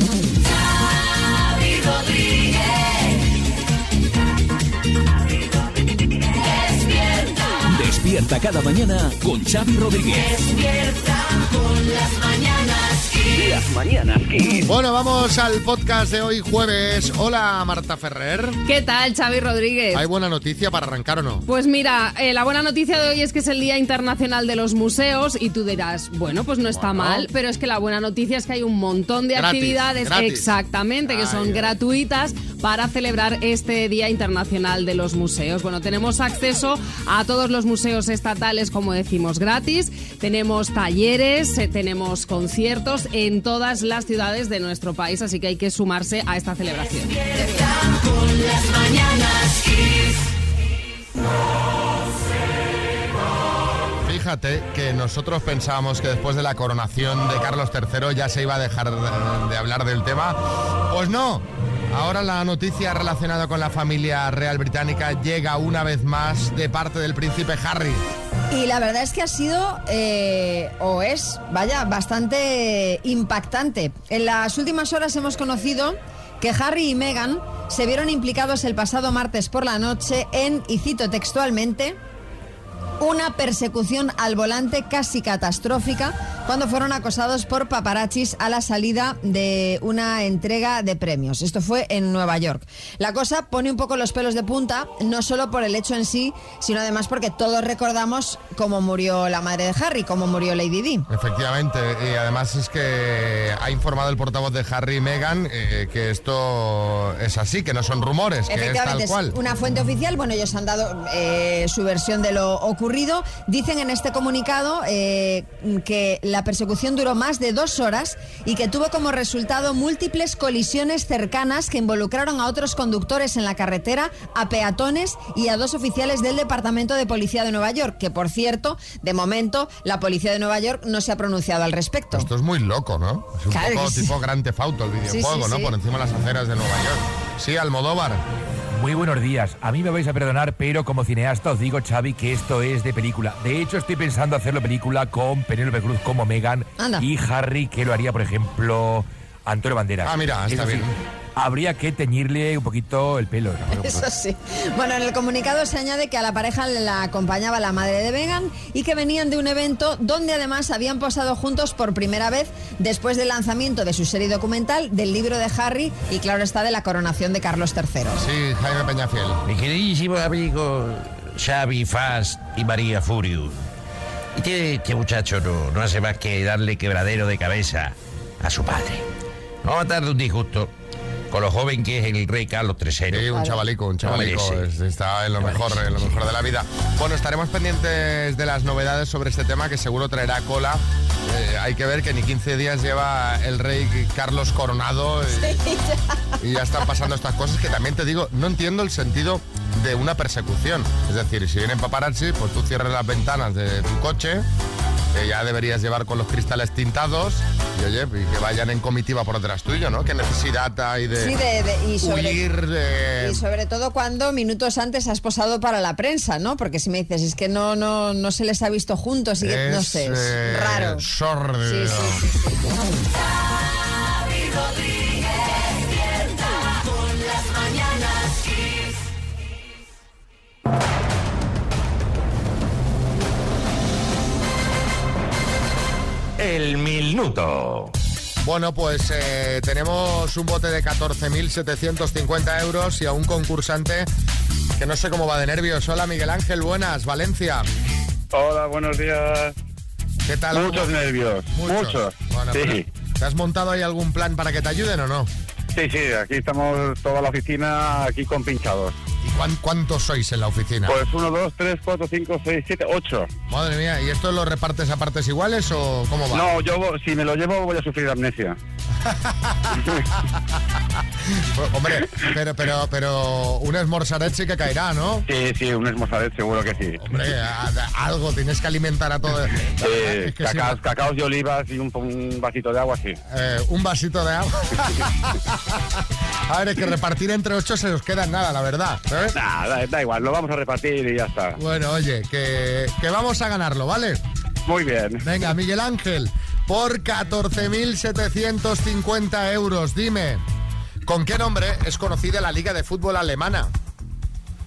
Xavi Rodríguez. Despierta, Despierta cada mañana con Xavi Rodríguez. despierta con las mañanas Las mañanas Kiss. Bueno, vamos al podcast de hoy jueves. Hola Marta Ferrer. ¿Qué tal, Xavi Rodríguez? ¿Hay buena noticia para arrancar o no? Pues mira, eh, la buena noticia de hoy es que es el Día Internacional de los Museos y tú dirás, bueno, pues no está Bueno. mal, pero es que la buena noticia es que hay un montón de Gratis, actividades gratis. exactamente que Ay, son ay. gratuitas para celebrar este Día Internacional de los Museos. Bueno, tenemos acceso a todos los museos estatales, como decimos, gratis. Tenemos talleres, eh, tenemos conciertos en todas las ciudades de nuestro país, así que hay que sumarse a esta celebración. Fíjate que nosotros pensábamos que después de la coronación de Carlos III ya se iba a dejar de, de hablar del tema. Pues no. Ahora la noticia relacionada con la familia real británica llega una vez más de parte del príncipe Harry. Y la verdad es que ha sido, eh, o es, vaya, bastante impactante. En las últimas horas hemos conocido que Harry y Meghan se vieron implicados el pasado martes por la noche en, y cito textualmente, una persecución al volante casi catastrófica cuando fueron acosados por paparachis a la salida de una entrega de premios. Esto fue en Nueva York. La cosa pone un poco los pelos de punta, no solo por el hecho en sí, sino además porque todos recordamos cómo murió la madre de Harry, cómo murió Lady Di. Efectivamente, y además es que ha informado el portavoz de Harry y Meghan eh, que esto es así, que no son rumores, que es tal una fuente oficial. Bueno, ellos han dado eh, su versión de lo ocurrido. Dicen en este comunicado eh, que la persecución duró más de dos horas y que tuvo como resultado múltiples colisiones cercanas que involucraron a otros conductores en la carretera, a peatones y a dos oficiales del Departamento de Policía de Nueva York, que por cierto, de momento, la Policía de Nueva York no se ha pronunciado al respecto. Esto es muy loco, ¿no? Es un Claro poco sí. tipo Gran Tefauto el videojuego, sí, ¿no? Por encima de las aceras de Nueva York. Sí, Almodóvar. Muy buenos días. A mí me vais a perdonar, pero como cineasta os digo, Xavi, que esto es de película. De hecho, estoy pensando hacerlo película con Penélope Cruz como Megan Anda. y Harry, que lo haría, por ejemplo, Antonio Banderas. Ah, mira, está Eso sí, bien. Habría que teñirle un poquito el pelo. ¿no? Eso sí. Bueno, en el comunicado se añade que a la pareja la acompañaba la madre de Megan y que venían de un evento donde además habían posado juntos por primera vez después del lanzamiento de su serie documental, del libro de Harry y claro está de la coronación de Carlos III. Sí, Jaime Peñafiel. Mi queridísimo amigo Xavi Fast y María Furious. Y que este muchacho no, no hace más que darle quebradero de cabeza a su padre. No va a de un disgusto con lo joven que es el rey Carlos III. Sí, un chavalico, un chavalico. Hombre, sí. es- Está en lo mejor, en lo mejor de la vida. Bueno, estaremos pendientes de las novedades sobre este tema que seguro traerá cola. Eh, hay que ver que ni 15 días lleva el rey Carlos coronado y, y ya están pasando estas cosas que también te digo, no entiendo el sentido de una persecución. Es decir, si vienen paparazzi, pues tú cierres las ventanas de tu coche, que ya deberías llevar con los cristales tintados, y oye, y que vayan en comitiva por detrás tuyo, ¿no? ¿Qué necesidad hay de, Sí, de- de- y sobre- huir de... Y sobre todo cuando minutos antes has posado para la prensa, ¿no? Porque si me dices, es que no, no, no se les ha visto juntos y que, no sé, es eh, raro. sórdido. Sí, sí, El minuto. Bueno, pues eh, tenemos un bote de 14.750 euros y a un concursante que no sé cómo va de nervios. Hola Miguel Ángel, buenas, Valencia. Hola, buenos días. ¿Qué tal? Muchos ¿Cómo- nervios, muchos. Bueno, sí. pero, ¿Te has montado ahí algún plan para que te ayuden o no? sí, sí, aquí estamos toda la oficina aquí con pinchados. ¿Y cuán- cuántos sois en la oficina? Pues uno, dos, tres, cuatro, cinco, seis, siete, ocho. Madre mía, ¿y esto lo repartes a partes iguales o cómo va? No, yo si me lo llevo voy a sufrir amnesia. Pues, hombre, pero, pero, pero un esmorzaret sí que caerá, ¿no? Sí, sí, un esmozadet seguro que sí. Hombre, a- a- algo tienes que alimentar a todo. Sí, es que sí, cacaos, cacaos de olivas y un, un vasito de agua, sí. eh, un vasito de agua. a ver, es que repartir entre ocho se nos queda en nada, la verdad. Nada, da, da igual, lo vamos a repartir y ya está. Bueno, oye, que, que vamos a ganarlo, ¿vale? Muy bien. Venga, Miguel Ángel, por 14.750 euros. Dime, ¿con qué nombre es conocida la Liga de Fútbol Alemana?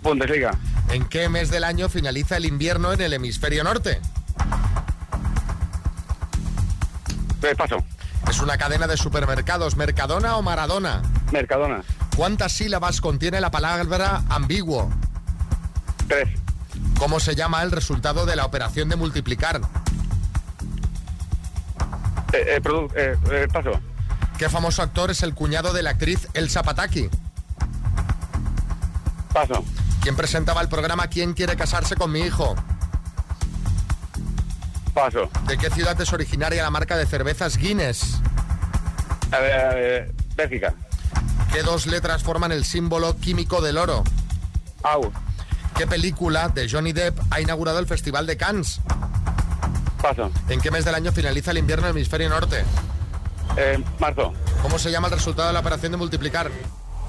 Bundesliga. ¿En qué mes del año finaliza el invierno en el hemisferio norte? Eh, paso. ¿Es una cadena de supermercados Mercadona o Maradona? Mercadona. ¿Cuántas sílabas contiene la palabra ambiguo? Tres. ¿Cómo se llama el resultado de la operación de multiplicar? Eh, eh, produ- eh, eh, paso. ¿Qué famoso actor es el cuñado de la actriz Elsa Pataki? Paso. ¿Quién presentaba el programa ¿Quién quiere casarse con mi hijo? Paso. ¿De qué ciudad es originaria la marca de cervezas Guinness? A ver, a ver, Bélgica. ¿Qué dos letras forman el símbolo químico del oro? Au. ¿Qué película de Johnny Depp ha inaugurado el Festival de Cannes? Paso. ¿En qué mes del año finaliza el invierno en el hemisferio norte? Eh, marzo. ¿Cómo se llama el resultado de la operación de multiplicar?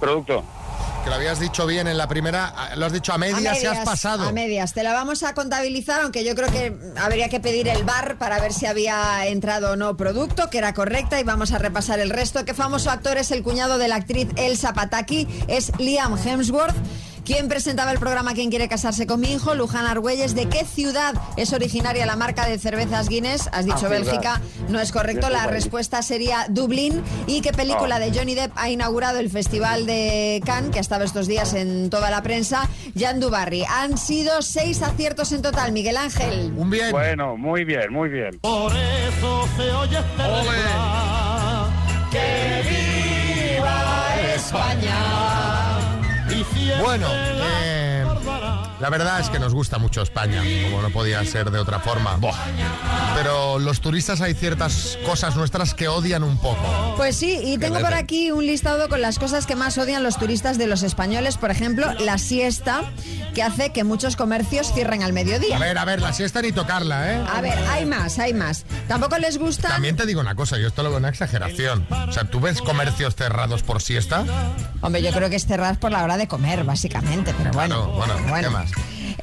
Producto. Que lo habías dicho bien en la primera, ah, lo has dicho a medias, y has pasado. A medias. Te la vamos a contabilizar, aunque yo creo que habría que pedir el bar para ver si había entrado o no producto, que era correcta, y vamos a repasar el resto. ¿Qué famoso actor es el cuñado de la actriz Elsa Pataki? Es Liam Hemsworth. ¿Quién presentaba el programa ¿Quién quiere casarse con mi hijo? Luján Argüelles. ¿De qué ciudad es originaria la marca de cervezas Guinness? Has dicho Ah, Bélgica. No es correcto. La respuesta sería Dublín. ¿Y qué película Ah. de Johnny Depp ha inaugurado el Festival de Cannes, que ha estado estos días en toda la prensa? Jan Dubarry. Han sido seis aciertos en total, Miguel Ángel. Un bien. Bueno, muy bien, muy bien. Por eso se oye este Bueno, la eh, recordará. La verdad es que nos gusta mucho España, como no podía ser de otra forma. Pero los turistas hay ciertas cosas nuestras que odian un poco. Pues sí, y tengo por aquí un listado con las cosas que más odian los turistas de los españoles. Por ejemplo, la siesta, que hace que muchos comercios cierren al A mediodía. ver, a ver, la siesta ni tocarla, ¿eh? A ver, hay más, hay más. Tampoco les gusta. También te digo una cosa, yo esto lo veo una exageración. O sea, ¿tú ves comercios cerrados por siesta? Hombre, yo creo que es cerrar por la hora de comer, básicamente, pero bueno. Bueno, bueno, ¿qué más?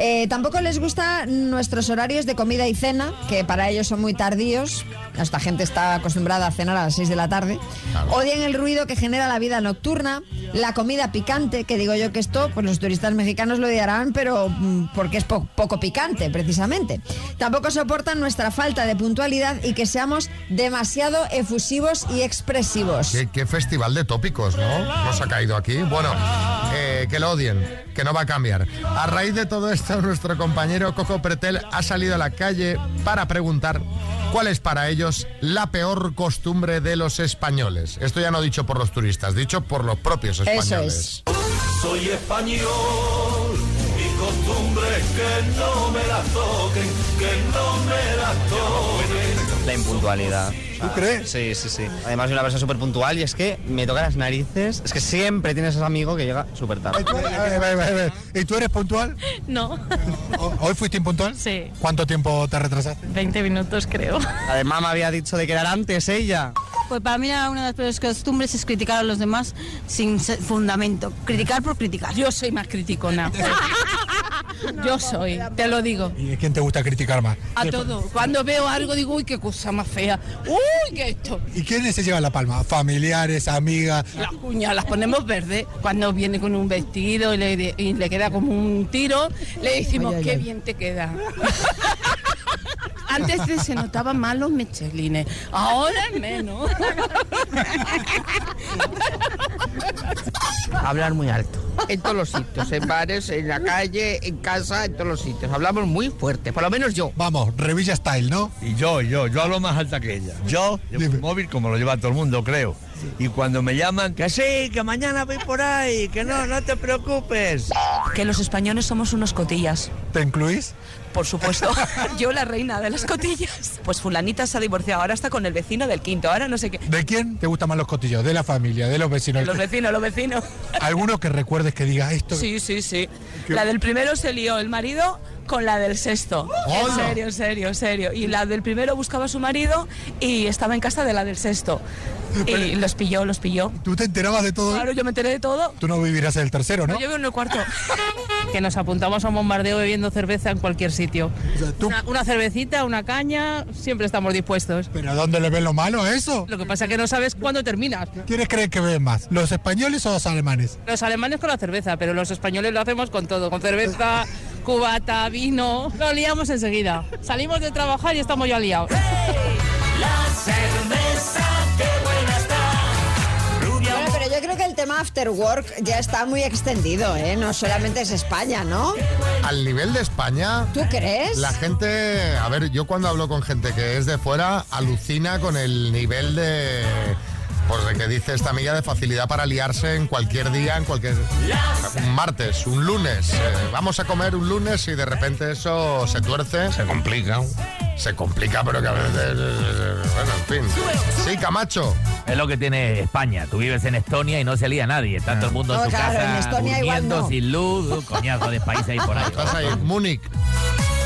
Eh, tampoco les gusta nuestros horarios de comida y cena, que para ellos son muy tardíos. Esta gente está acostumbrada a cenar a las 6 de la tarde. Claro. Odian el ruido que genera la vida nocturna, la comida picante, que digo yo que esto, pues los turistas mexicanos lo odiarán, pero mm, porque es po- poco picante, precisamente. Tampoco soportan nuestra falta de puntualidad y que seamos demasiado efusivos y expresivos. ¿Qué, qué festival de tópicos, ¿no? Nos ha caído aquí. Bueno, eh, que lo odien, que no va a cambiar. A raíz de todo esto, nuestro compañero Coco Pretel ha salido a la calle para preguntar cuál es para ellos la peor costumbre de los españoles. Esto ya no dicho por los turistas, dicho por los propios Eso españoles. es. Soy español y costumbre es que no me la toquen, que no me la toquen. La impuntualidad. ¿Tú crees? Sí, sí, sí. Además soy una persona súper puntual y es que me toca las narices. Es que siempre tienes ese amigo que llega súper tarde. ¿Y tú, eres- a ver, a ver, a ver. ¿Y tú eres puntual? No, ¿O- ¿Hoy fuiste impuntual? Sí. ¿Cuánto tiempo te retrasaste? 20 minutos creo. Además me había dicho de quedar antes ella. Pues para mí una de las peores costumbres es criticar a los demás sin fundamento. Criticar por criticar. Yo soy más criticona. Yo soy, te lo digo. ¿Y a quién te gusta criticar más? A todo. Cuando veo algo digo, uy, qué cosa más fea. Uy, qué esto. ¿Y quiénes se llevan la palma? ¿Familiares, amigas? Las uñas las ponemos verdes. Cuando viene con un vestido y le, y le queda como un tiro, le decimos, Ay, ay, qué ay. bien te queda. Antes de se notaban más los mechelines, ahora es menos. Hablar muy alto. En todos los sitios, en bares, en la calle, en casa, en todos los sitios. Hablamos muy fuerte, por lo menos yo. Vamos, Revilla Style, ¿no? Y yo, yo, yo hablo más alta que ella. Yo llevo Dime. un móvil como lo lleva todo el mundo, creo. Y cuando me llaman, que sí, que mañana voy por ahí, que no, no te preocupes. Que los españoles somos unos cotillas. ¿Te incluís? Por supuesto. Yo la reina de las cotillas. Pues fulanita se ha divorciado, ahora está con el vecino del quinto, ahora no sé qué. ¿De quién te gustan más los cotillos? ¿De la familia? ¿De los vecinos? Los vecinos, los vecinos. ¿Alguno que recuerdes que diga esto? Sí, sí, sí. La del primero se lió el marido con la del sexto. En ¡Hola! serio, en serio, en serio. Y la del primero buscaba a su marido y estaba en casa de la del sexto. Y los pilló, los pilló. ¿Tú te enterabas de todo? Claro, yo me enteré de todo. Tú no vivirás en el tercero, ¿no? Yo vivo en el cuarto. Que nos apuntamos a un bombardeo bebiendo cerveza en cualquier sitio. Una, una cervecita, una caña, siempre estamos dispuestos. ¿Pero dónde le ven lo malo a eso? Lo que pasa es que no sabes cuándo terminas. ¿Quiénes creen que ven más? ¿Los españoles o los alemanes? Los alemanes con la cerveza, pero los españoles lo hacemos con todo, con cerveza, cubata, vino. Lo liamos enseguida. Salimos de trabajar y estamos ya liados. La cerveza, qué buena está. Rubia Bueno, pero yo creo que el tema after work ya está muy extendido, ¿eh? No solamente es España, ¿no? Al nivel de España, ¿Tú crees? la gente, a ver, yo cuando hablo con gente que es de fuera, alucina con el nivel de, pues de que dice esta amiga de facilidad para liarse en cualquier día, en cualquier, un martes, un lunes, eh, vamos a comer un lunes y de repente eso se tuerce. Se complica. Se complica, pero que a veces, eh, bueno, en fin. Sí, Camacho. Es lo que tiene España. Tú vives en Estonia y no se lía nadie. Está todo el mundo No, en su claro, en casa Estonia igual durmiendo no. sin luz, un coñazo de países ahí por ahí. Estás ahí, Múnich.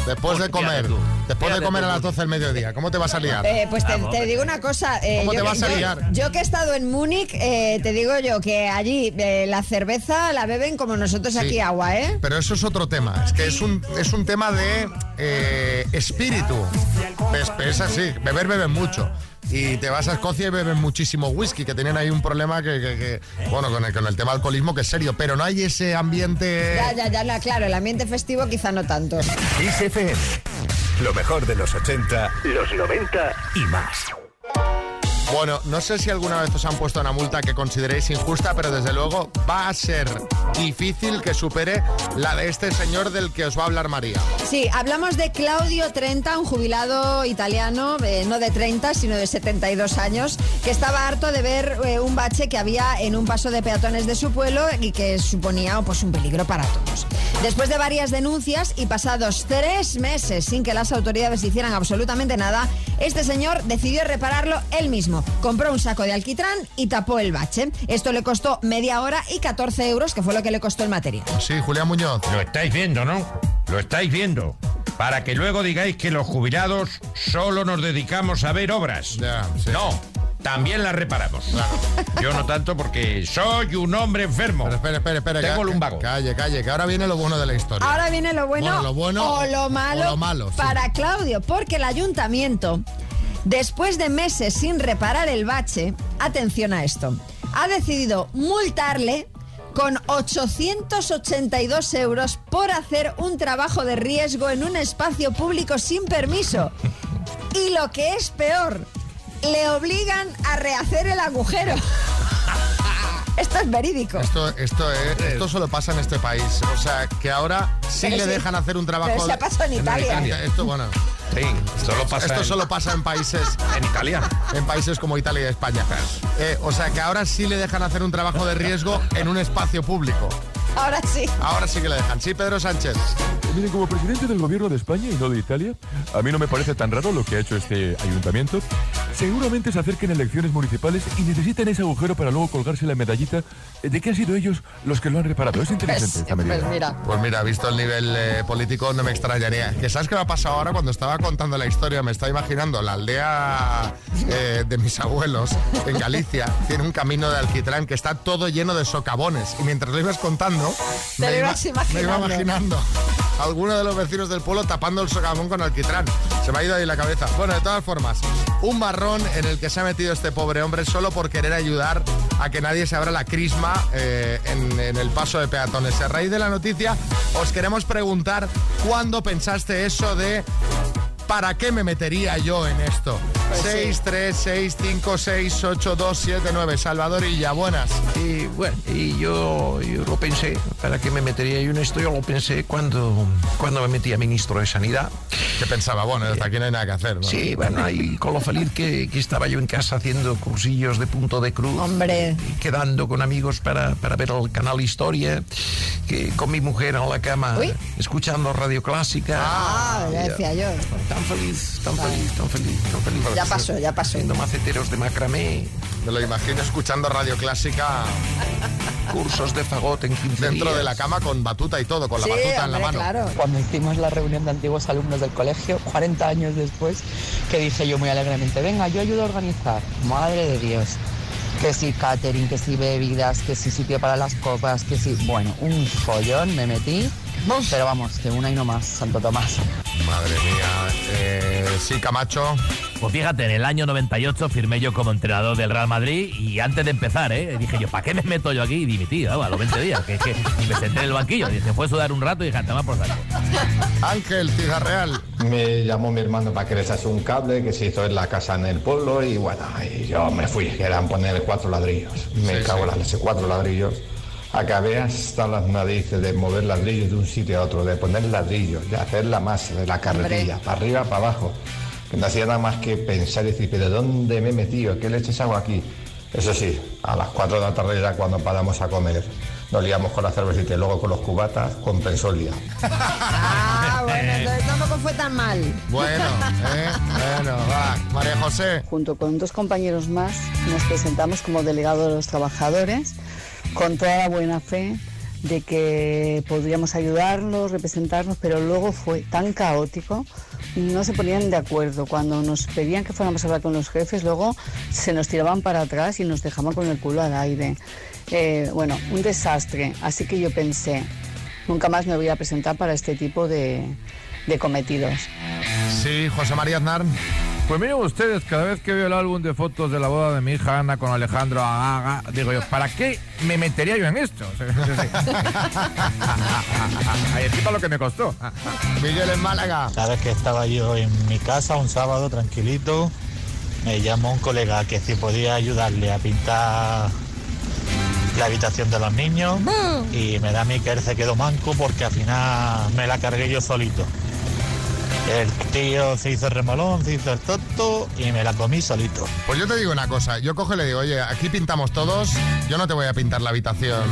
Después de comer, después de comer a las tú. 12 del mediodía, ¿cómo te vas a liar? Eh, pues te, hombre. digo una cosa. eh, ¿Cómo yo te vas a yo- liar? Yo, que he estado en Múnich, eh, te digo yo que allí eh, la cerveza la beben como nosotros Sí. aquí agua, ¿eh? Pero eso es otro tema. Es que es un, es un tema de eh, espíritu. Es, es así. Beber, beben mucho. Y te vas a Escocia y beben muchísimo whisky, que tienen ahí un problema que, que- que- bueno, con el, con el tema alcoholismo que es serio. Pero no hay ese ambiente... Ya, ya, ya, la- claro, el ambiente festivo quizá no tanto. Kiss FM. Lo mejor de los 80, los 90 y más. Bueno, no sé si alguna vez os han puesto una multa que consideréis injusta, pero desde luego va a ser difícil que supere la de este señor del que os va a hablar María. Sí, hablamos de Claudio Trenta, un jubilado italiano, eh, no de 30, sino de 72 años, que estaba harto de ver eh, un bache que había en un paso de peatones de su pueblo y que suponía pues, un peligro para todos. Después de varias denuncias y pasados tres meses sin que las autoridades hicieran absolutamente nada, este señor decidió repararlo él mismo. Compró un saco de alquitrán y tapó el bache. Esto le costó media hora y 14 euros, que fue lo que le costó el material. Sí, Julián Muñoz. Lo estáis viendo, ¿no? Lo estáis viendo. Para que luego digáis que los jubilados solo nos dedicamos a ver obras. Sí. No, también las reparamos. Yo no tanto porque soy un hombre enfermo. Pero espere, espere, espere. Tengo lumbago. Calle, calle, que ahora viene lo bueno de la historia. Ahora viene lo bueno, Bueno, lo bueno o lo malo, o lo malo, sí. para Claudio, porque el ayuntamiento, después de meses sin reparar el bache, atención a esto, ha decidido multarle con 882 euros por hacer un trabajo de riesgo en un espacio público sin permiso. Y lo que es peor, le obligan a rehacer el agujero. Esto es verídico. Esto, esto, es- esto solo pasa en este país. O sea, que ahora sí Pero le sí. dejan hacer un trabajo. Pero se ha pasado en Italia. Esto, bueno. Sí, solo pasa Esto en- solo pasa en países. En Italia. En países como Italia y España. Eh, o sea, que ahora sí le dejan hacer un trabajo de riesgo en un espacio público. Ahora sí. Ahora sí que le dejan. Sí, Pedro Sánchez. Miren, como presidente del gobierno de España y no de Italia, a mí no me parece tan raro lo que ha hecho este ayuntamiento. Seguramente se acerquen elecciones municipales y necesitan ese agujero para luego colgarse la medallita de que han sido ellos los que lo han reparado. Es inteligente esta medida. Pues mira. Pues mira, visto el nivel eh, político, no me extrañaría. ¿Que sabes qué me ha pasado ahora cuando estaba contando la historia? Me estaba imaginando la aldea eh, de mis abuelos en Galicia. Tiene un camino de alquitrán que está todo lleno de socavones. Y mientras lo ibas contando, Te lo ibas me iba imaginando. imaginando a alguno de los vecinos del pueblo tapando el socavón con alquitrán. Se me ha ido ahí la cabeza. Bueno, de todas formas, un marrón en el que se ha metido este pobre hombre solo por querer ayudar a que nadie se abra la crisma eh, en, en el paso de peatones. A raíz de la noticia, os queremos preguntar cuándo pensaste eso de ¿Para qué me metería yo en esto? Pues sí. 6, 3, 6, 5, 6, 8, 2, 7, 9. Salvador y ya, buenas. Y bueno, y yo, yo lo pensé, ¿para qué me metería yo en esto? Yo lo pensé cuando, cuando me metí a ministro de Sanidad. Que pensaba, bueno, desde aquí no hay nada que hacer, ¿no? Sí, bueno, ahí con lo feliz que, que estaba yo en casa haciendo cursillos de punto de cruz. Hombre. y Quedando con amigos para, para ver el canal Historia, que con mi mujer en la cama, Uy. escuchando Radio Clásica. Ah, ya decía yo. Tan feliz, tan feliz, tan feliz, tan feliz. Ya pasó, ya pasó. Haciendo maceteros de macramé. Me lo imagino escuchando Radio Clásica cursos de fagot en 15 Dentro días. de la cama con batuta y todo, con la batuta en la mano. Cuando hicimos la reunión de antiguos alumnos del colegio, 40 años después, que dije yo muy alegremente, venga, yo ayudo a organizar. Madre de Dios. Que si catering, que si bebidas, que si sitio para las copas, que si... Bueno, un follón me metí. Pero vamos, que una y no más, Santo Tomás. Madre mía. Eh, sí, Camacho. Pues fíjate, en el año 98 firmé yo como entrenador del Real Madrid y antes de empezar, ¿eh? dije yo, ¿para qué me meto yo aquí? Y dimití, ¿no? a los 20 días. Que, que, y me senté en el banquillo. Y se fue a sudar un rato y dije, toma por saco. Ángel Real. Me llamó mi hermano para que les hace un cable que se hizo en la casa en el pueblo y bueno, y yo me fui, que eran poner cuatro ladrillos. Me Sí, cago en sí. las cuatro ladrillos. Acabé hasta las narices de mover ladrillos de un sitio a otro, de poner ladrillos, de hacer la masa, de la carretilla, para arriba, para abajo. Que no hacía nada más que pensar y decir, pero ¿dónde me he metido? ¿Qué leches hago aquí? Eso sí, a las 4 de la tarde ya cuando paramos a comer, nos liamos con la cervecita y luego con los cubatas, compensó el día. Ah, bueno, entonces tampoco fue tan mal. Bueno, eh, bueno, va. María José. Junto con dos compañeros más nos presentamos como delegado de los trabajadores con toda la buena fe de que podríamos ayudarlos, representarnos, pero luego fue tan caótico, no se ponían de acuerdo. Cuando nos pedían que fuéramos a hablar con los jefes, luego se nos tiraban para atrás y nos dejaban con el culo al aire. Eh, bueno, un desastre. Así que yo pensé, nunca más me voy a presentar para este tipo de cometidos. Sí, José María Aznar. Pues miren ustedes, cada vez que veo el álbum de fotos de la boda de mi hija Ana con Alejandro Agaga, digo yo, ¿para qué me metería yo en esto? Ahí encima lo que me costó. Miguel en Málaga. Sabes que estaba yo en mi casa un sábado tranquilito. Me llamó un colega que si podía ayudarle a pintar la habitación de los niños y me da a mí que él se quedó manco porque al final me la cargué yo solito. El tío se hizo remolón, se hizo el tonto y me la comí solito. Pues yo te digo una cosa, yo cojo y le digo, oye, aquí pintamos todos, yo no te voy a pintar la habitación.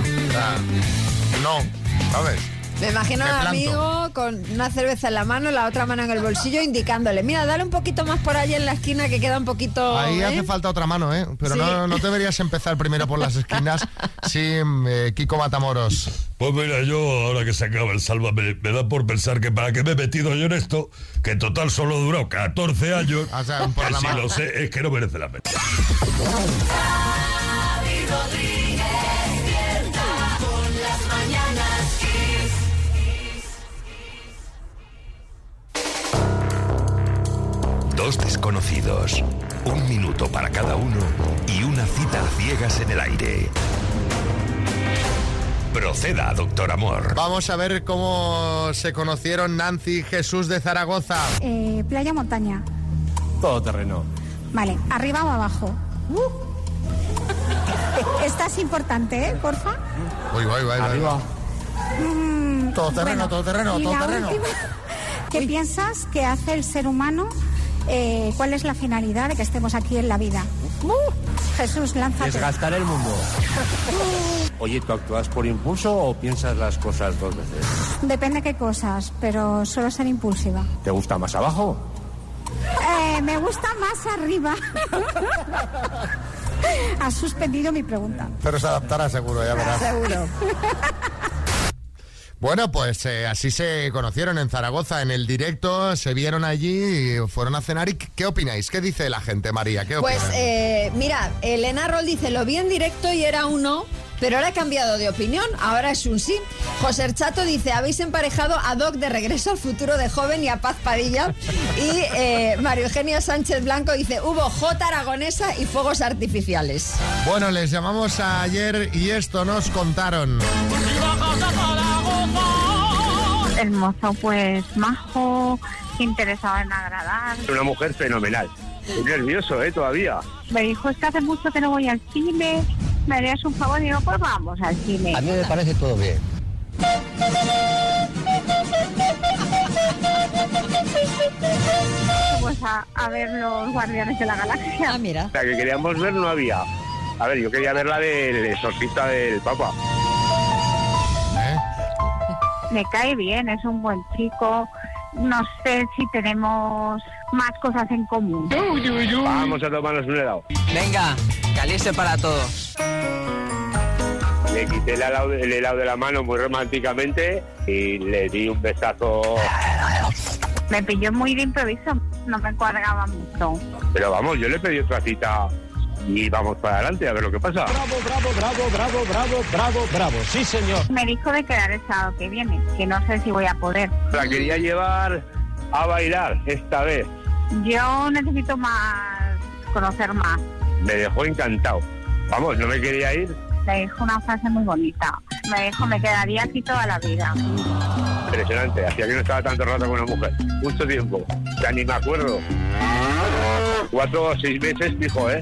No, ¿sabes? Me imagino al amigo con una cerveza en la mano, la otra mano en el bolsillo, indicándole, mira, dale un poquito más por allí en la esquina que queda un poquito... Ahí ¿eh?". hace falta otra mano, ¿eh? Pero Sí. no, no deberías empezar primero por las esquinas. Sí, eh, Kiko Matamoros. Pues mira, yo ahora que se acaba el Sálvame, me da por pensar que para qué me he metido yo en esto, que en total solo he durado 14 años, O sea, por que la si mano. lo sé es que no merece la pena. Dos desconocidos, un minuto para cada uno y una cita a ciegas en el aire. Proceda, doctor Amor. Vamos a ver cómo se conocieron Nancy y Jesús de Zaragoza. Eh, playa montaña. Todo terreno. Vale, arriba o abajo. Uh. Esta es importante, ¿eh? Porfa. Uy, uy, uy, Arriba. Mm, Todo terreno, todo terreno, y todo la terreno. última, ¿Qué piensas que hace el ser humano? Eh, ¿Cuál es la finalidad de que estemos aquí en la vida? Uh, Jesús, lánzate. Desgastar el mundo. Oye, ¿tú actúas por impulso o piensas las cosas dos veces? Depende qué cosas, pero suelo ser impulsiva. ¿Te gusta más abajo? Eh, me gusta más arriba. Has suspendido mi pregunta. Pero se adaptará seguro, ya verás. Seguro. Bueno, pues eh, así se conocieron en Zaragoza, en el directo, se vieron allí, y fueron a cenar. ¿Y qué opináis? ¿Qué dice la gente, María? ¿Qué Pues eh, mira, Elena Roll dice, lo vi en directo y era un no, pero ahora he cambiado de opinión, ahora es un sí. José El Chato dice, habéis emparejado a Doc de Regreso al Futuro de Joven y a Paz Padilla. Y eh, Mario Eugenio Sánchez Blanco dice, hubo J aragonesa y fuegos artificiales. Bueno, les llamamos ayer y esto nos contaron. El mozo, pues, majo, interesado en agradar. Una mujer fenomenal. Estoy nervioso, ¿eh? Todavía. Me dijo, es que hace mucho que no voy al cine, me harías un favor y digo, pues vamos al cine. A mí me parece todo bien. Pues a, a ver los Guardianes de la Galaxia. Ah, mira. La que queríamos ver no había. A ver, yo quería ver la del exorcista del Papa. Me cae bien, es un buen chico. No sé si tenemos más cosas en común. Vamos a tomarnos un helado. Venga, calice para todos. Le quité el helado, el helado de la mano muy románticamente y le di un besazo. Me pilló muy de improviso, no me cuadraba mucho. Pero vamos, yo le pedí otra cita y vamos para adelante a ver lo que pasa. Bravo, bravo, bravo, bravo, bravo, bravo, bravo. Sí, señor. Me dijo de quedar el sábado que viene, que no sé si voy a poder. La quería llevar a bailar esta vez. Yo necesito más, conocer más. Me dejó encantado. Vamos, no me quería ir. Le dijo una frase muy bonita. Me dijo, me quedaría aquí toda la vida. Impresionante. Hacía que no estaba tanto rato con una mujer. Mucho tiempo. Ya ni me acuerdo. Cuatro o seis meses, dijo, ¿eh?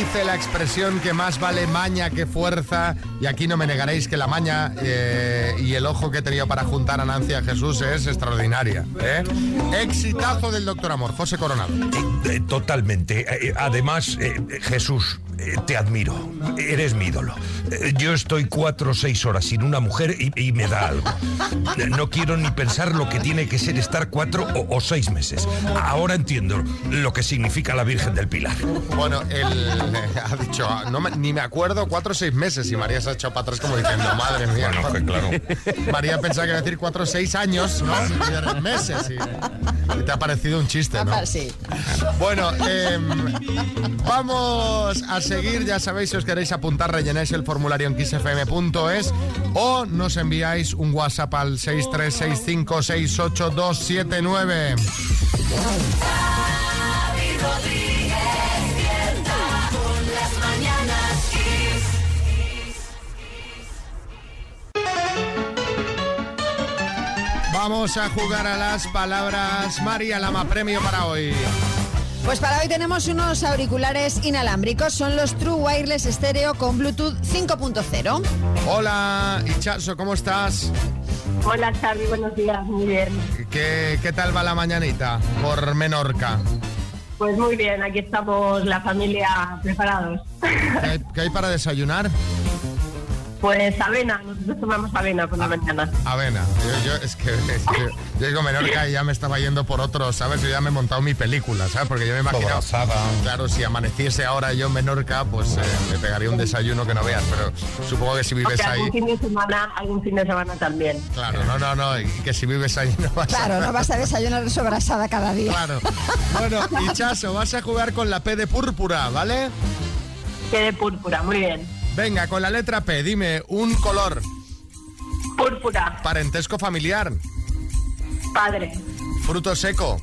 Dice la expresión que más vale maña que fuerza y aquí no me negaréis que la maña eh, y el ojo que he tenido para juntar a Nancy a Jesús es extraordinaria. ¿eh? Exitazo del doctor Amor, José Coronado. Eh, Totalmente. Eh, Además, eh, Jesús, te admiro. Eres mi ídolo. Yo estoy cuatro o seis horas sin una mujer y, y me da algo. No quiero ni pensar lo que tiene que ser estar cuatro o, o seis meses. Ahora entiendo lo que significa la Virgen del Pilar. Bueno, eh, ha dicho, ah, no me- ni me acuerdo, cuatro o seis meses y María se ha echado para atrás como diciendo, madre mía. Bueno, que claro. María pensaba que iba a decir cuatro o seis años, ¿no? Y meses. Y, y te ha parecido un chiste, ¿no? Sí. Bueno, em, vamos a seguir. Ya sabéis, si os queréis apuntar, rellenáis el formulario en kissfm.es o nos enviáis un WhatsApp al 636568279. Xavi Rodríguez Vamos a jugar a las palabras María Lama, premio para hoy. Pues para hoy tenemos unos auriculares inalámbricos, son los True Wireless Stereo con Bluetooth 5.0. Hola, Ichazo, ¿cómo estás? Hola Xavi, buenos días, muy bien. ¿Qué, qué tal va la mañanita por Menorca? Pues muy bien, aquí estamos la familia preparados. ¿Qué hay, qué hay para desayunar? Pues avena, nosotros tomamos avena por la mañana. Avena. Yo, yo- es que es que yo digo Menorca y ya me estaba yendo por otro, ¿sabes? Yo ya me he montado mi película, ¿sabes? Porque yo me imagino... Sobrasada. Claro, si amaneciese ahora yo en Menorca, pues eh, me pegaría un desayuno que no veas, pero supongo que si vives ahí... algún fin de semana, algún fin de semana también. Claro, no, no, no, y que si vives ahí no vas a... Claro, no vas a desayunar sobrasada cada día. Claro. Bueno, Ichazo, vas a jugar con la P de púrpura, ¿vale? Que de púrpura, muy bien. Venga, con la letra P, dime un color. Púrpura, Parentesco familiar. padre, Fruto seco.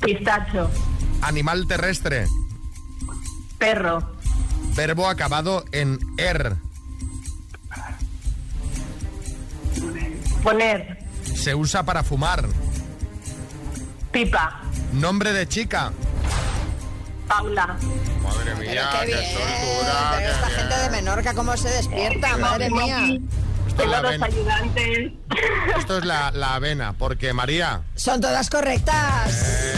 pistacho, Animal terrestre. perro, Verbo acabado en er. poner, Se usa para fumar. pipa, Nombre de chica. Paula. Madre mía, qué qué, bien, soltura. pero qué esta gente de Menorca, ¿cómo se despierta? Madre mía. Esto es la ayudantes. Esto es la, la avena, porque María, Son todas correctas.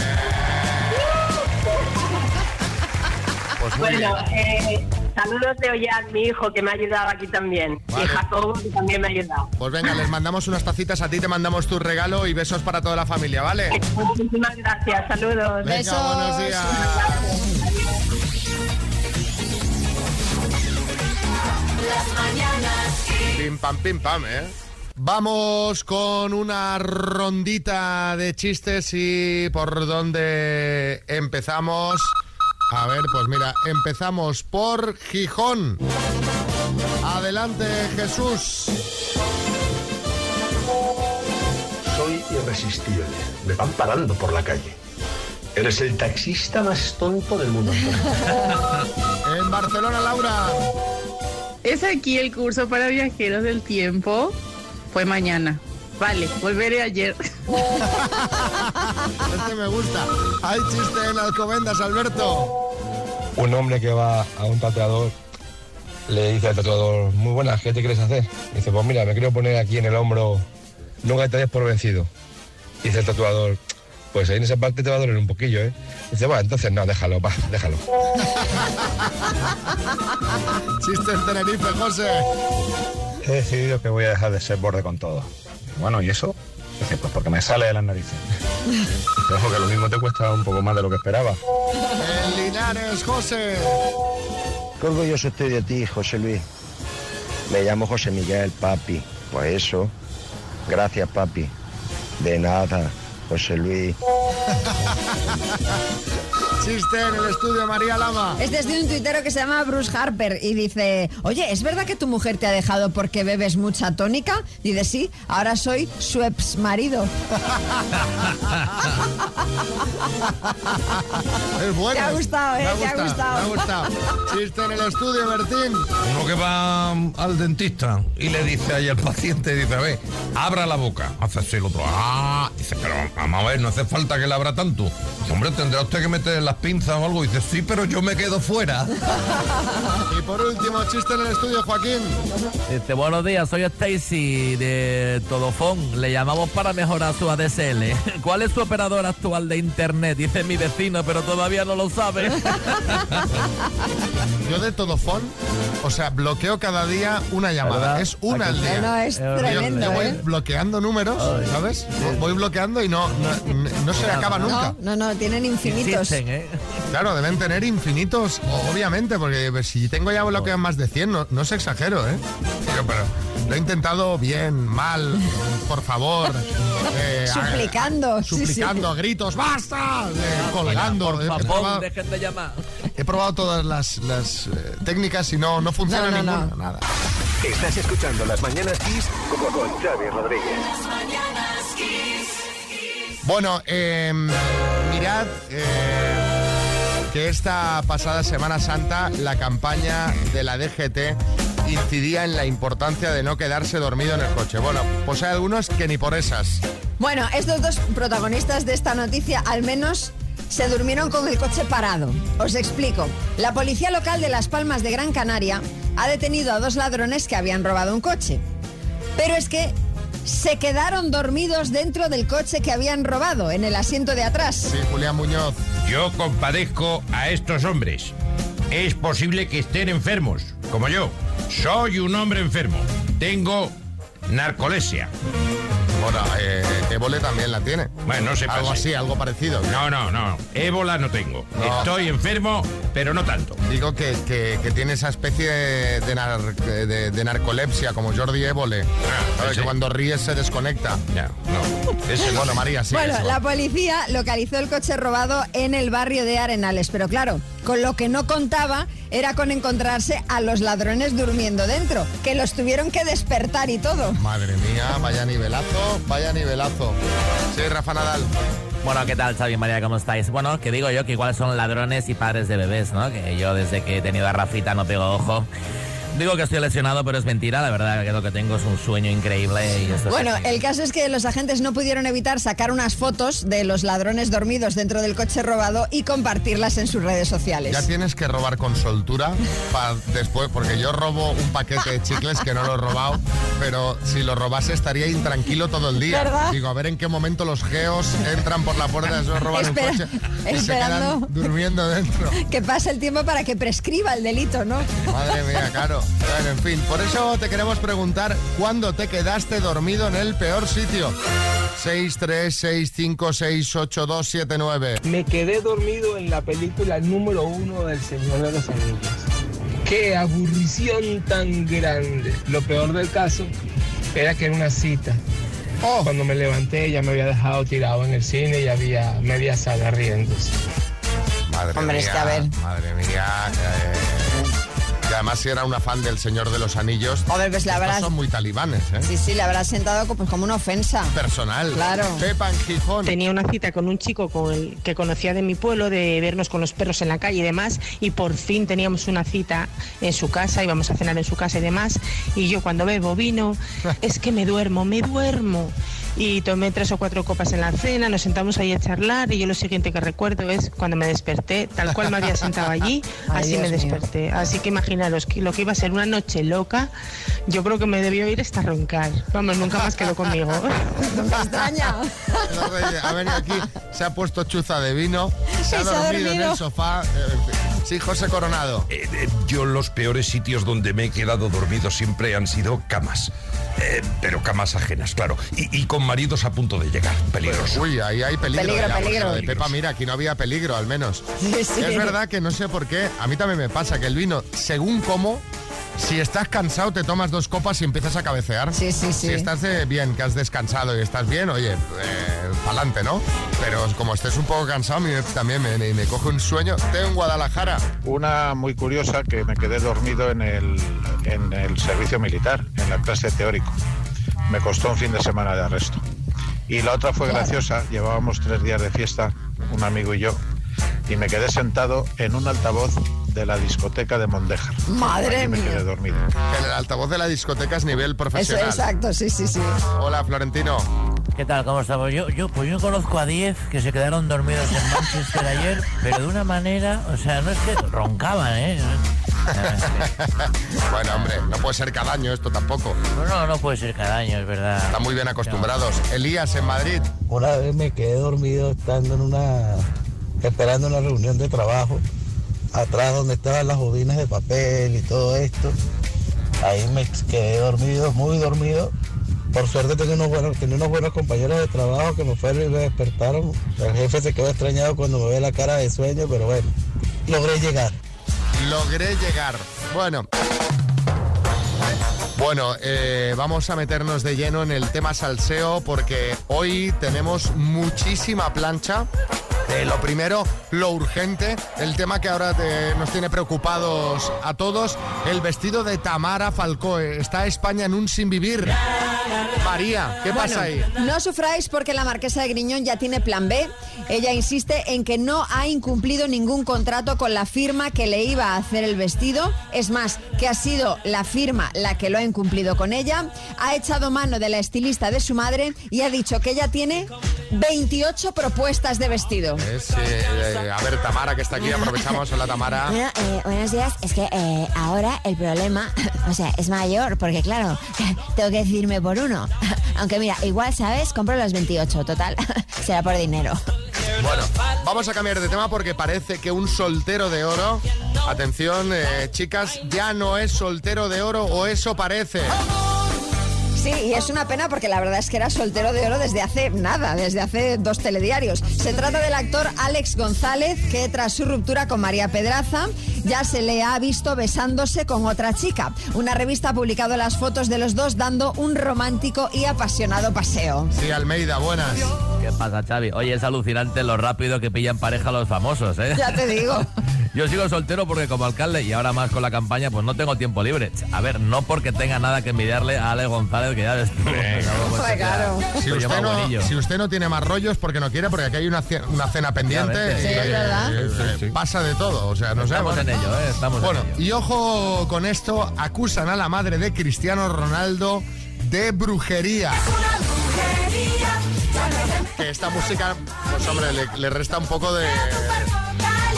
pues muy Bueno, bien. eh, saludos de Ollán, mi hijo, que me ha ayudado aquí también. Vale. Y Jacobo, que también me ha ayudado. Pues venga, les mandamos unas tacitas a ti, te mandamos tu regalo y besos para toda la familia, ¿vale? Muchísimas gracias, saludos. Venga, buenos días. Las mañanas. Pim pam, pim pam, ¿eh? Vamos con una rondita de chistes y por dónde empezamos. A ver, pues mira, empezamos por Gijón. Adelante, Jesús. Soy irresistible. Me van parando por la calle. Eres el taxista más tonto del mundo. En Barcelona, Laura. ¿Es aquí el curso para viajeros del tiempo? Fue mañana. Vale, volveré ayer. Este me gusta. Hay chiste en Alcobendas, Alberto. Un hombre que va a un tatuador le dice al tatuador, muy buenas, ¿qué te quieres hacer? Dice, pues mira, me quiero poner aquí en el hombro, nunca te des por vencido. Dice el tatuador, pues ahí en esa parte te va a doler un poquillo, ¿eh? Dice, bueno, entonces no, déjalo, va, déjalo. Chiste en Tenerife, José. He decidido que voy a dejar de ser borde con todo. Bueno, ¿y eso? Dice, pues porque me sale de las narices. Ojo que lo mismo te cuesta un poco más de lo que esperaba. En Linares, José. Qué orgulloso estoy de ti, José Luis. Me llamo José Miguel, papi. Pues eso. Gracias, papi. De nada, José Luis. Chiste en el estudio, María Lama. Este es de un tuitero que se llama Bruce Harper y dice, oye, ¿es verdad que tu mujer te ha dejado porque bebes mucha tónica? Dice, sí, ahora soy su ex marido. Es bueno. Te ha gustado, ¿eh? Me ha Te ha gustado, Me ha gustado. Chiste en el estudio, Bertín. Uno que va al dentista y le dice ahí al paciente, dice, a ver, abra la boca. Hace así el otro, ah, dice, pero vamos a ver, no hace falta que la abra tanto. Dice, hombre, tendrá usted que meter las pinzas o algo. Dice, sí, pero yo me quedo fuera. Y por último, chiste en el estudio, Joaquín. Dice, buenos días, soy Stacy de Todofón. Le llamamos para mejorar su ADSL. ¿Cuál es su operador actual de internet? Dice mi vecino, pero todavía no lo sabe. Yo de Todofón, o sea, bloqueo cada día una llamada. ¿Verdad? Es una ¿A al día. sí? No, es Yo- tremendo, Yo voy ¿eh? bloqueando números, ¿sabes? Voy bloqueando y no, no, no se acaba nunca. No, no, no, tienen infinitos. ¿eh? Claro, deben tener infinitos, obviamente, porque pues, si tengo ya bloqueado más de 100, no, no es exagero, ¿eh? Pero, pero lo he intentado bien, mal, por favor. eh, a- Suplicando. sí, sí. suplicando a gritos, ¡basta! Eh, colgando. Por He- he, favor, probado, dejen de llamar. he probado todas las, las, eh, técnicas y no, no funciona No, no, ninguna. no. Nada. Estás escuchando Las Mañanas Kiss con, con Xavi Rodríguez. Mañanas Kiss. Bueno, eh, mirad eh, que esta pasada Semana Santa la campaña de la DGT incidía en la importancia de no quedarse dormido en el coche. Bueno, pues hay algunos que ni por esas. Bueno, estos dos protagonistas de esta noticia al menos se durmieron con el coche parado. Os explico. La policía local de Las Palmas de Gran Canaria ha detenido a dos ladrones que habían robado un coche. Pero es que se quedaron dormidos dentro del coche que habían robado, en el asiento de atrás. Sí, Julián Muñoz. Yo compadezco a estos hombres. Es posible que estén enfermos, como yo. Soy un hombre enfermo. Tengo narcolepsia. Bueno, eh, Évole también la tiene. Bueno, no se Algo así, algo parecido. No, no, no. Ébola no tengo. No. Estoy enfermo, pero no tanto. Digo que, que- que tiene esa especie de, nar- de- de narcolepsia como Jordi Évole. ¿Sabes? sí. Que cuando ríes se desconecta. Ya, no. Ese, bueno, María, sí. bueno, eso. la policía localizó el coche robado en el barrio de Arenales, pero claro, con lo que no contaba era con encontrarse a los ladrones durmiendo dentro, que los tuvieron que despertar y todo. Madre mía, vaya nivelazo, vaya nivelazo. Sí, Rafa Nadal. Bueno, ¿qué tal, Xavi María? ¿Cómo estáis? Bueno, que digo yo que igual son ladrones y padres de bebés, ¿no? Que yo desde que he tenido a Rafita no pego ojo. Digo que estoy lesionado, pero es mentira. La verdad que lo que tengo es un sueño increíble y esto es Bueno, el caso es que los agentes no pudieron evitar sacar unas fotos de los ladrones dormidos dentro del coche robado y compartirlas en sus redes sociales. Ya tienes que robar con soltura para después, porque yo robo un paquete de chicles que no lo he robado, pero si lo robase estaría intranquilo todo el día. ¿Verdad? Digo, a ver en qué momento los geos entran por la puerta, se roban Espera- un coche y se esperando. quedan durmiendo dentro. Que pase el tiempo para que prescriba el delito, ¿no? Madre mía, claro. Bueno, en fin, por eso te queremos preguntar cuándo te quedaste dormido en el peor sitio. 636568279. Me quedé dormido en la película número uno del Señor de los Anillos. Qué aburrición tan grande. Lo peor del caso era que era una cita. Cuando me levanté ya me había dejado tirado en el cine y había media sala riéndose. Madre Hombre, mía, es que a ver. Madre mía. eh, y además si era una fan del Señor de los Anillos. Hombre, pues la verdad- son muy talibanes, ¿eh? Sí, sí, le habrá sentado pues, como una ofensa. Personal. Claro. Pepa en Gijón. Tenía una cita con un chico con el que conocía de mi pueblo, de vernos con los perros en la calle y demás, y por fin teníamos una cita en su casa, íbamos a cenar en su casa y demás, y yo cuando bebo vino, es que me duermo, me duermo. Y tomé tres o cuatro copas en la cena, nos sentamos ahí a charlar y yo lo siguiente que recuerdo es cuando me desperté, tal cual me había sentado allí, Ay, así me mío. desperté. Así que imaginaros que lo que iba a ser una noche loca, yo creo que me debió ir hasta roncar. Vamos, nunca más quedó conmigo. No me extraña. Ha venido aquí, se ha puesto chuza de vino, se ha Y se ha dormido en el sofá. Sí, José Coronado. Eh, eh, yo los peores sitios donde me he quedado dormido siempre han sido camas. Eh, pero camas ajenas, claro. Y, y con maridos a punto de llegar. Peligroso. Uy, ahí hay peligro. Peligro, Ya, peligro. de Pepa, mira, aquí no había peligro, al menos. Sí, sí. Es verdad que no sé por qué, a mí también me pasa que el vino, según cómo, si estás cansado te tomas dos copas y empiezas a cabecear. Sí, sí, sí. Si estás de bien, que has descansado y estás bien, oye, pa'lante, ¿no? Pero como estés un poco cansado, mí también me, me- me coge un sueño. Tengo en Guadalajara. Una muy curiosa que me quedé dormido en el, en el servicio militar, en la clase teórico. Me costó un fin de semana de arresto. Y la otra fue graciosa, llevábamos tres días de fiesta, un amigo y yo, y me quedé sentado en un altavoz de la discoteca de Mondejar. Madre Aquí me mía. quedé dormido. El altavoz de la discoteca es nivel Eso, profesional. exacto, sí, sí, sí. Hola, Florentino. ¿Qué tal? ¿Cómo estamos? Yo, yo, pues yo conozco a 10 que se quedaron dormidos en Manchester ayer, pero de una manera, o sea, no es que roncaban, ¿eh? bueno, hombre, no puede ser cada año esto tampoco. No, no, no puede ser cada año, es verdad. Están muy bien acostumbrados. Elías en Madrid. Una vez me quedé dormido estando en una, esperando una reunión de trabajo, atrás donde estaban las bobinas de papel y todo esto. Ahí me quedé dormido, muy dormido. Por suerte tenía unos buenos, tenía unos buenos compañeros de trabajo que me fueron y me despertaron. El jefe se quedó extrañado cuando me ve la cara de sueño, pero bueno, logré llegar. Logré llegar. Bueno. Bueno, eh, vamos a meternos de lleno en el tema salseo porque hoy tenemos muchísima plancha. Eh, lo primero, lo urgente, el tema que ahora te- nos tiene preocupados a todos, el vestido de Tamara Falcoe. Está España en un sin vivir. María, ¿qué pasa ahí? No sufráis porque la marquesa de Griñón ya tiene plan B. Ella insiste en que no ha incumplido ningún contrato con la firma que le iba a hacer el vestido. Es más, que ha sido la firma la que lo ha incumplido con ella. Ha echado mano de la estilista de su madre y ha dicho que ella tiene 28 propuestas de vestido. Es, eh, a ver, Tamara, que está aquí, aprovechamos. Hola, Tamara. Bueno, eh, buenos días. Es que eh, ahora el problema, o sea, es mayor, porque claro, tengo que decidirme por uno. Aunque mira, igual, ¿sabes? Compro los 28, total. Será por dinero. Bueno, vamos a cambiar de tema porque parece que un soltero de oro, atención chicas, ya no es soltero de oro o eso parece. Sí, y es una pena porque la verdad es que era soltero de oro desde hace nada, desde hace dos telediarios. Se trata del actor Alex González, que tras su ruptura con María Pedraza, ya se le ha visto besándose con otra chica. Una revista ha publicado las fotos de los dos dando un romántico y apasionado paseo. Sí, Almeida, buenas. ¿Qué pasa, Xavi? Oye, es alucinante lo rápido que pillan pareja los famosos, ¿eh? Ya te digo. Yo sigo soltero porque como alcalde y ahora más con la campaña, pues no tengo tiempo libre. A ver, no porque tenga nada que envidiarle a Ale González, que ya ves Si usted, no, si usted no tiene más rollos porque no quiere, porque aquí hay una, ce- una cena pendiente. Efectivamente. y, Sí, es verdad. eh, Pasa de todo, o sea, no sé. Estamos bueno. en ello, ¿eh? Estamos en Bueno, ello. y ojo con esto, acusan a la madre de Cristiano Ronaldo de brujería. Que esta música, pues hombre, le, le resta un poco de,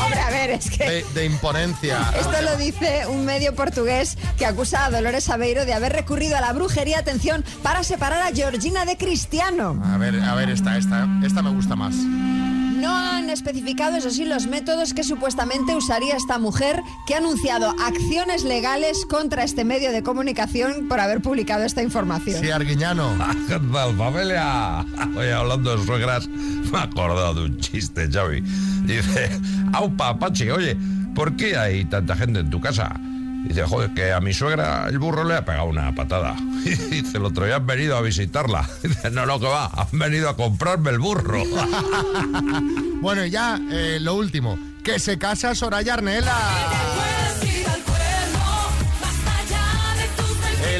Hombre, a ver, es que... de, de imponencia. Esto lo dice un medio portugués que acusa a Dolores Aveiro de haber recurrido a la brujería, atención, para separar a Georgina de Cristiano. A ver, a ver, esta, esta, esta me gusta más. No han especificado, eso sí, los métodos que supuestamente usaría esta mujer que ha anunciado acciones legales contra este medio de comunicación por haber publicado esta información. Sí, Arguiñano. ¿Qué tal, familia? Oye, hablando de suegras, me he acordado de un chiste, Xavi. Dice, aupa, Pachi, oye, ¿por qué hay tanta gente en tu casa? Dice, joder, que a mi suegra el burro le ha pegado una patada. Y dice, el otro día han venido a visitarla. Dice, no, no, que va, han venido a comprarme el burro. Bueno, y ya eh, lo último, que se casa Soraya Arnela.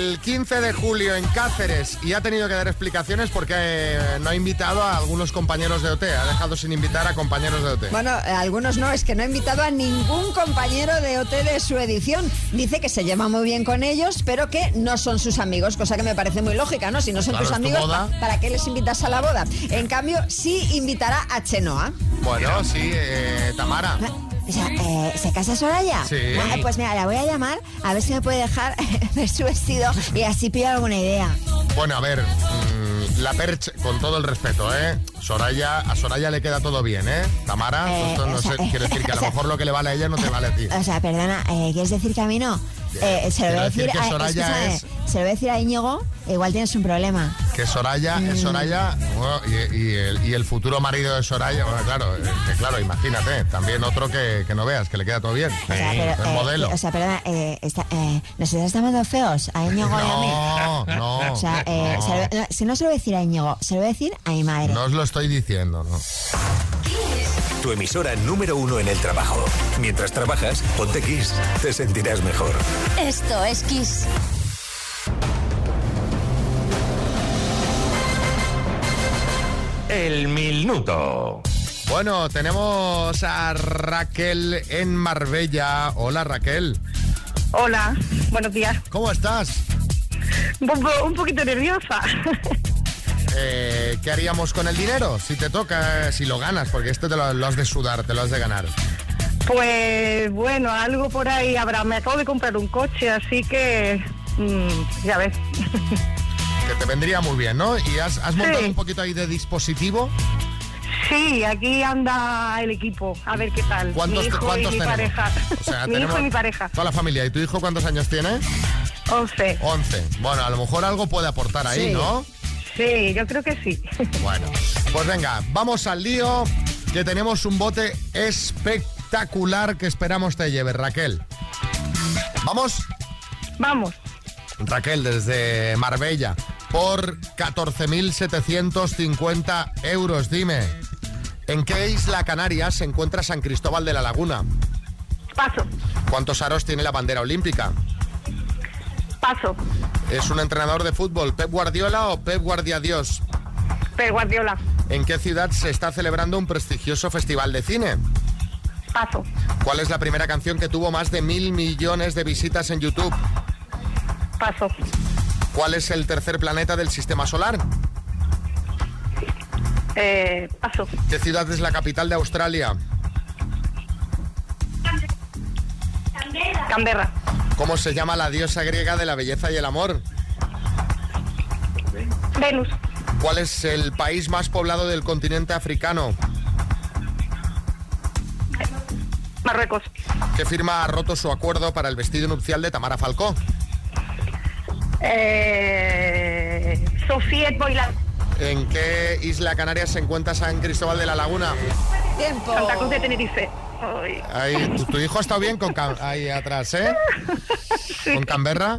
El 15 de julio en Cáceres y ha tenido que dar explicaciones porque eh, no ha invitado a algunos compañeros de OT, ha dejado sin invitar a compañeros de OT. Bueno, eh, algunos no, es que no ha invitado a ningún compañero de OT de su edición. Dice que se lleva muy bien con ellos, pero que no son sus amigos, cosa que me parece muy lógica, ¿no? Si no son Claro, tus tu amigos, boda. ¿pa- ¿para qué les invitas a la boda? En cambio, sí invitará a Chenoa. Bueno, sí, eh, Tamara. O sea, eh, ¿se casa Soraya? Sí. Ah, pues mira, la voy a llamar a ver si me puede dejar ver su vestido y así pillo alguna idea. Bueno, a ver, mm, la percha, con todo el respeto, ¿eh? Soraya, a Soraya le queda todo bien, ¿eh? Tamara, Eh, no sea, sé, quiere decir que a lo sea- mejor lo que le vale a ella no te vale a ti. O sea, perdona, eh, ¿quieres decir que a mí no? Eh, se lo voy Quiero a decir decir, que Soraya es- se lo voy a decir a Íñigo, igual tienes un problema. Que Soraya, Mm. es Soraya bueno, y, y el, y el futuro marido de Soraya, bueno, claro, eh, que claro, imagínate, también otro que, que no veas, que le queda todo bien. O sea, pero, el eh, modelo. o sea, perdona, eh, está- eh, ¿nos estás llamando feos a Íñigo y a mí? No, no, O sea, eh, no. se lo- no, si no se lo voy a decir a Íñigo, se lo voy a decir a mi madre. No os lo estoy diciendo, ¿no? Tu emisora número uno en el trabajo. Mientras trabajas, ponte Kiss. Te sentirás mejor. Esto es Kiss. El minuto. Bueno, tenemos a Raquel en Marbella. Hola, Raquel. Hola, buenos días. ¿Cómo estás? Un, po- un poquito nerviosa. Eh, ¿Qué haríamos con el dinero? Si te toca, si lo ganas, porque esto te lo, lo has de sudar, te lo has de ganar. Pues bueno, algo por ahí habrá. Me acabo de comprar un coche, así que mm, ya ves. Que te vendría muy bien, ¿no? ¿Y has, has montado Sí. un poquito ahí de dispositivo? Sí, aquí anda el equipo. A ver qué tal. ¿Cuántos, mi hijo cuántos y mi pareja. O sea, mi hijo y mi pareja. Toda la familia. ¿Y tu hijo cuántos años tiene? 11. 11. Bueno, a lo mejor algo puede aportar ahí, Sí. ¿no? Sí, yo creo que sí. Bueno, pues venga, vamos al lío, que tenemos un bote espectacular que esperamos te lleve, Raquel. ¿Vamos? Vamos. Raquel, desde Marbella, por 14.750 euros, dime. ¿En qué isla canaria se encuentra San Cristóbal de la Laguna? Paso, ¿Cuántos aros tiene la bandera olímpica? paso. ¿Es un entrenador de fútbol, Pep Guardiola o Pep Guardiadios? Pep Guardiola. ¿En qué ciudad se está celebrando un prestigioso festival de cine? Paso. ¿Cuál es la primera canción que tuvo más de mil millones de visitas en YouTube? Paso. ¿Cuál es el tercer planeta del sistema solar? Eh, paso. ¿Qué ciudad es la capital de Australia? Canberra. ¿Cómo se llama la diosa griega de la belleza y el amor? Venus. ¿Cuál es el país más poblado del continente africano? Marruecos. ¿Qué firma ha roto su acuerdo para el vestido nupcial de Tamara Falcó? Eh, Sofiet Boilan. ¿En qué isla canaria se encuentra San Cristóbal de la Laguna? Tiempo. Santa Cruz de Tenerife. Ay. Ahí, tu, tu hijo ha estado bien con ahí atrás, ¿eh? ¿Con Canberra?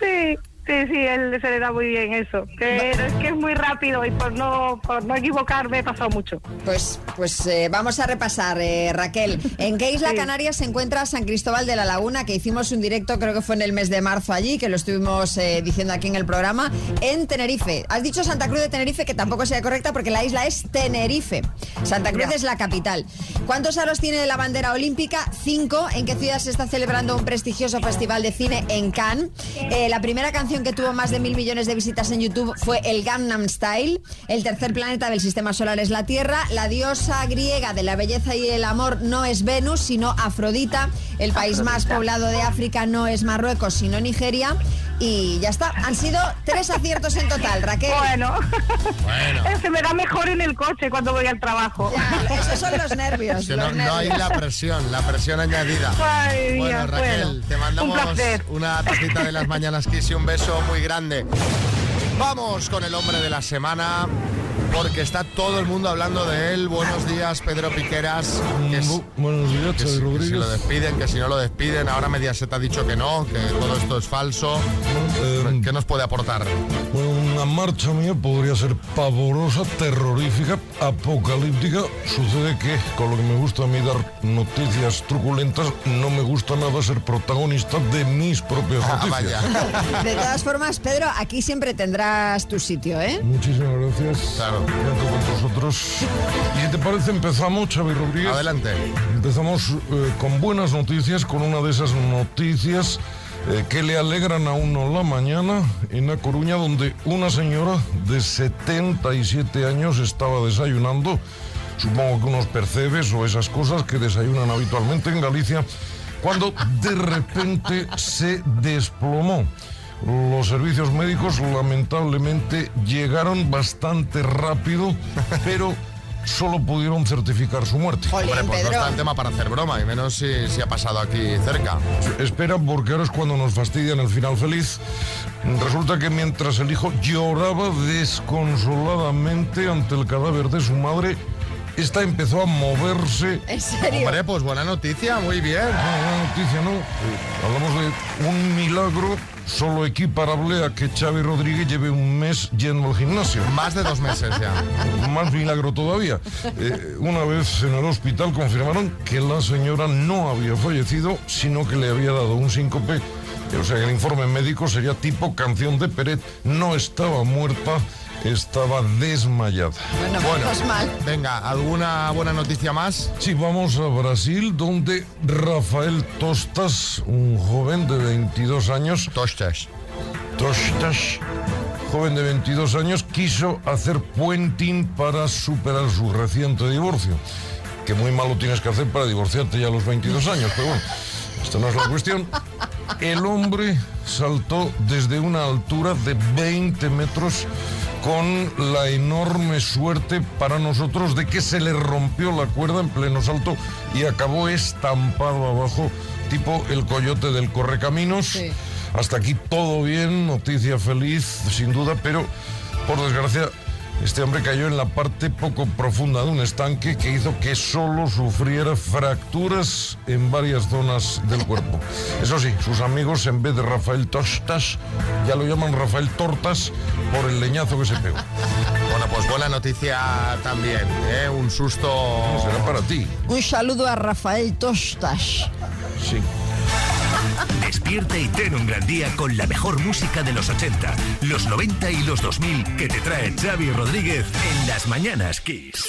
Sí, sí, sí, él se le da muy bien eso. Pero es que es muy rápido y por no, por no equivocarme he pasado mucho. Pues, pues eh, vamos a repasar, eh, Raquel. ¿En qué isla canaria se encuentra San Cristóbal de la Laguna? Que hicimos un directo, creo que fue en el mes de marzo allí, que lo estuvimos eh, diciendo aquí en el programa, en Tenerife. Has dicho Santa Cruz de Tenerife, que tampoco sea correcta porque la isla es Tenerife. Santa Cruz Ya. es la capital. ¿Cuántos aros tiene la bandera olímpica? Cinco. ¿En qué ciudad se está celebrando un prestigioso festival de cine? En Cannes. Eh, la primera canción que tuvo más de mil millones de visitas en YouTube fue el Gangnam Style. El tercer planeta del sistema solar es la Tierra. La diosa griega de la belleza y el amor no es Venus, sino Afrodita. El país más poblado de África no es Marruecos, sino Nigeria. Y ya está. Han sido tres aciertos en total, Raquel. Bueno, Bueno. se me da mejor en el coche cuando voy al trabajo. Ya, esos son los nervios. Los no, no hay la presión, la presión añadida. Ay, Bueno, Dios, Raquel, bueno. te mandamos Un una tacita de las mañanas Kiss y un beso muy grande. Vamos con el hombre de la semana, porque está todo el mundo hablando de él. Buenos días, Pedro Piqueras. Que es- Buenos días, que si, que si lo despiden, que si no lo despiden. Ahora Mediaset ha dicho que no, que todo esto es falso. ¿Qué nos puede aportar? Bueno, una marcha mía podría ser pavorosa, terrorífica, apocalíptica. Sucede que, con lo que me gusta a mí dar noticias truculentas, no me gusta nada ser protagonista de mis propias Ah, noticias. vaya. De todas formas, Pedro, aquí siempre tendrás tu sitio, ¿eh? Muchísimas gracias. Claro. Cuento con vosotros. Y si te parece, empezamos, Xavi Rodríguez. Adelante. Empezamos eh, con buenas noticias, con una de esas noticias eh, que le alegran a uno la mañana en La Coruña, donde una señora de 77 años estaba desayunando, supongo que unos percebes o esas cosas que desayunan habitualmente en Galicia, cuando de repente se desplomó. Los servicios médicos lamentablemente llegaron bastante rápido, pero solo pudieron certificar su muerte. Hombre, pues no está el tema para hacer broma, y menos si, si ha pasado aquí cerca. Espera, porque ahora es cuando nos fastidian el final feliz. Resulta que mientras el hijo lloraba desconsoladamente ante el cadáver de su madre, esta empezó a moverse. ¿En serio? Hombre, pues buena noticia, muy bien. buena noticia, ¿no? Eh, hablamos de un milagro solo equiparable a que Xavi Rodríguez lleve un mes yendo al gimnasio. Más de dos meses ya. Más milagro todavía. Eh, una vez en el hospital confirmaron que la señora no había fallecido, sino que le había dado un síncope. O sea, el informe médico sería tipo canción de Peret. No estaba muerta, estaba desmayada. Bueno, mal. Venga, ¿alguna buena noticia más? Sí, vamos a Brasil, donde Rafael Tostas, un joven de 22 años. Tostas. Tostas. Joven de 22 años quiso hacer puenting para superar su reciente divorcio. Que muy malo tienes que hacer para divorciarte ya a los 22 años, pero bueno, esta no es la cuestión. El hombre saltó desde una altura de 20 metros con la enorme suerte para nosotros de que se le rompió la cuerda en pleno salto y acabó estampado abajo, tipo el coyote del correcaminos. Hasta aquí todo bien, noticia feliz, sin duda, pero por desgracia este hombre cayó en la parte poco profunda de un estanque que hizo que solo sufriera fracturas en varias zonas del cuerpo. Eso sí, sus amigos en vez de Rafael Tostas ya lo llaman Rafael Tortas por el leñazo que se pegó. Bueno, pues buena noticia también, ¿eh? Un susto... será para ti. Un saludo a Rafael Tostas. Sí. Despierta y ten un gran día con la mejor música de los 80, los 90 y los 2000 que te trae Xavi Rodríguez en las mañanas Kiss.